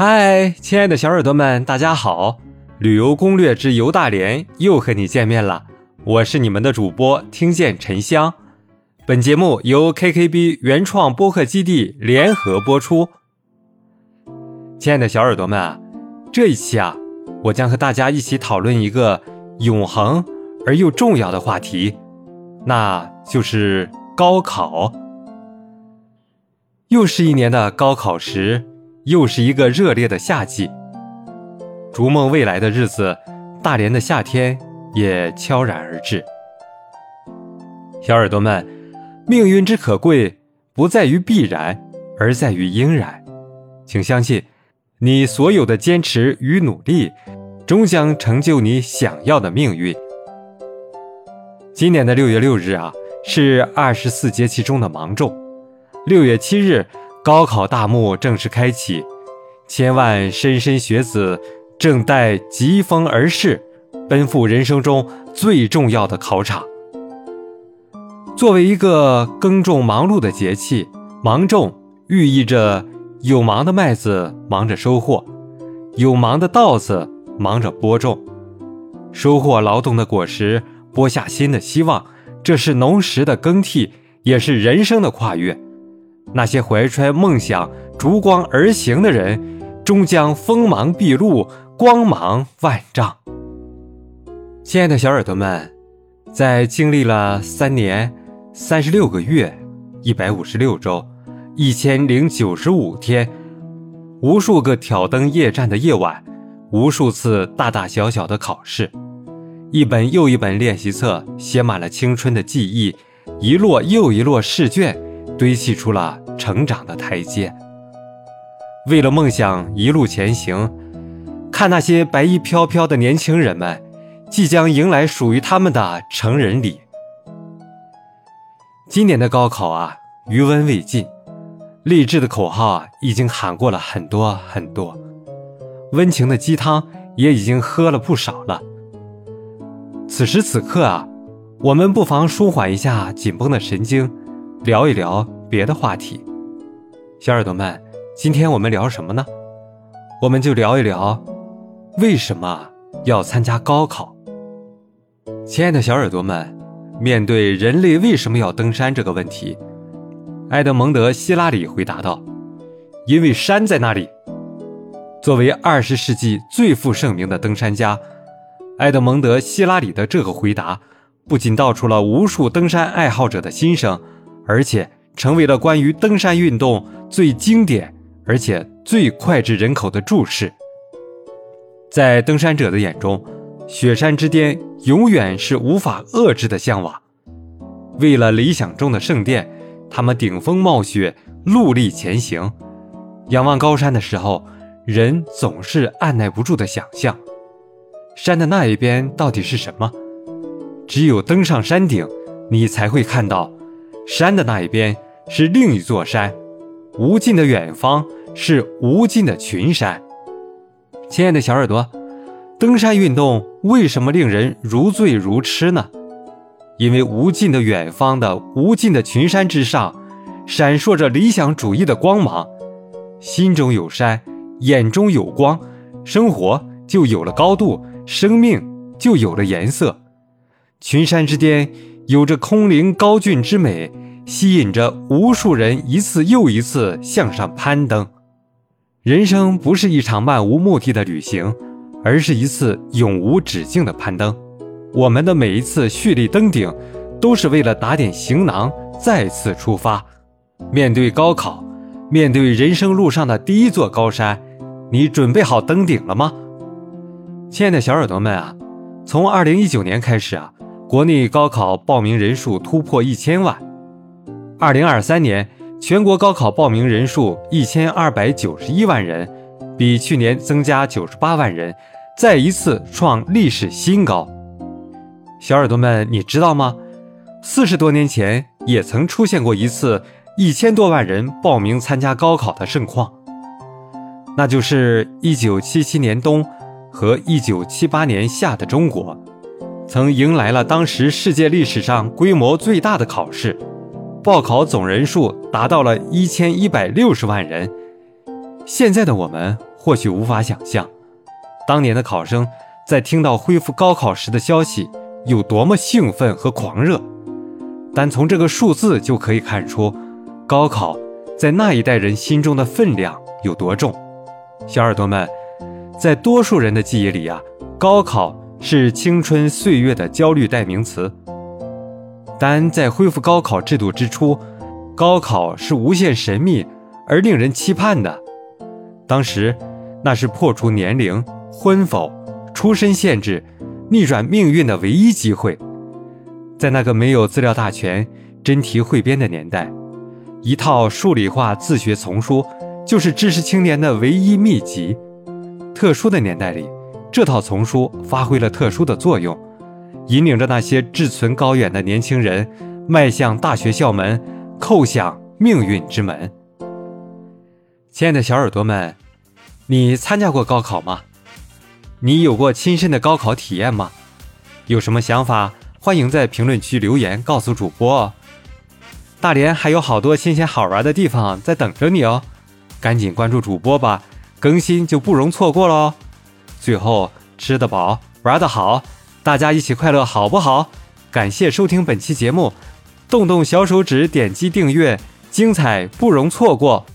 嗨，亲爱的小耳朵们，大家好！旅游攻略之游大连又和你见面了，我是你们的主播听见沉香。本节目由 KKB 原创播客基地联合播出。亲爱的小耳朵们啊，这一期啊，我将和大家一起讨论一个永恒而又重要的话题，那就是高考。又是一年的高考时。又是一个热烈的夏季，逐梦未来的日子，大连的夏天也悄然而至。小耳朵们，命运之可贵，不在于必然，而在于应然。请相信，你所有的坚持与努力，终将成就你想要的命运。今年的六月六日啊，是二十四节气中的芒种。六月七日。高考大幕正式开启，千万莘莘学子正待疾风而逝，奔赴人生中最重要的考场。作为一个耕种忙碌的节气，芒种寓意着有芒的麦子忙着收获，有忙的稻子忙着播种，收获劳动的果实，播下新的希望。这是农时的更替，也是人生的跨越。那些怀揣梦想、逐光而行的人，终将锋芒毕露，光芒万丈。亲爱的小耳朵们，在经历了三年、三十六个月、一百五十六周、一千零九十五天，无数个挑灯夜战的夜晚，无数次大大小小的考试，一本又一本练习册写满了青春的记忆，一摞又一摞试卷。堆砌出了成长的台阶。为了梦想一路前行，看那些白衣飘飘的年轻人们，即将迎来属于他们的成人礼。今年的高考啊，余温未尽，励志的口号，已经喊过了很多很多，温情的鸡汤也已经喝了不少了。此时此刻啊，我们不妨舒缓一下紧绷的神经。聊一聊别的话题，小耳朵们，今天我们聊什么呢？我们就聊一聊为什么要参加高考。亲爱的小耳朵们，面对人类为什么要登山这个问题，埃德蒙德·希拉里回答道：“因为山在那里。”作为二十世纪最负盛名的登山家，埃德蒙德·希拉里的这个回答不仅道出了无数登山爱好者的心声。而且成为了关于登山运动最经典而且最脍炙人口的注释。在登山者的眼中，雪山之巅永远是无法遏制的向往。为了理想中的圣殿，他们顶风冒雪，戮力前行。仰望高山的时候，人总是按耐不住的想象：山的那一边到底是什么？只有登上山顶，你才会看到。山的那一边是另一座山，无尽的远方是无尽的群山。亲爱的小耳朵，登山运动为什么令人如醉如痴呢？因为无尽的远方的无尽的群山之上，闪烁着理想主义的光芒。心中有山，眼中有光，生活就有了高度，生命就有了颜色。群山之巅。有着空灵高峻之美，吸引着无数人一次又一次向上攀登。人生不是一场漫无目的的旅行，而是一次永无止境的攀登。我们的每一次蓄力登顶，都是为了打点行囊，再次出发。面对高考，面对人生路上的第一座高山，你准备好登顶了吗？亲爱的小耳朵们啊，从二零一九年开始啊。国内高考报名人数突破一千万，二零二三年全国高考报名人数一千二百九十一万人，比去年增加九十八万人，再一次创历史新高。小耳朵们，你知道吗？四十多年前也曾出现过一次一千多万人报名参加高考的盛况，那就是一九七七年冬和一九七八年夏的中国。曾迎来了当时世界历史上规模最大的考试，报考总人数达到了一千一百六十万人。现在的我们或许无法想象，当年的考生在听到恢复高考时的消息有多么兴奋和狂热。单从这个数字就可以看出，高考在那一代人心中的分量有多重。小耳朵们，在多数人的记忆里啊，高考是青春岁月的焦虑代名词。但在恢复高考制度之初，高考是无限神秘而令人期盼的。当时，那是破除年龄、婚否、出身限制、逆转命运的唯一机会。在那个没有资料大全、真题汇编的年代，一套数理化自学丛书就是知识青年的唯一秘籍。特殊的年代里，这套丛书发挥了特殊的作用，引领着那些志存高远的年轻人迈向大学校门，叩响命运之门。亲爱的小耳朵们，你参加过高考吗？你有过亲身的高考体验吗？有什么想法，欢迎在评论区留言告诉主播哦。大连还有好多新鲜好玩的地方在等着你哦，赶紧关注主播吧，更新就不容错过喽。最后，吃得饱，玩得好，大家一起快乐好不好？感谢收听本期节目，动动小手指点击订阅，精彩不容错过。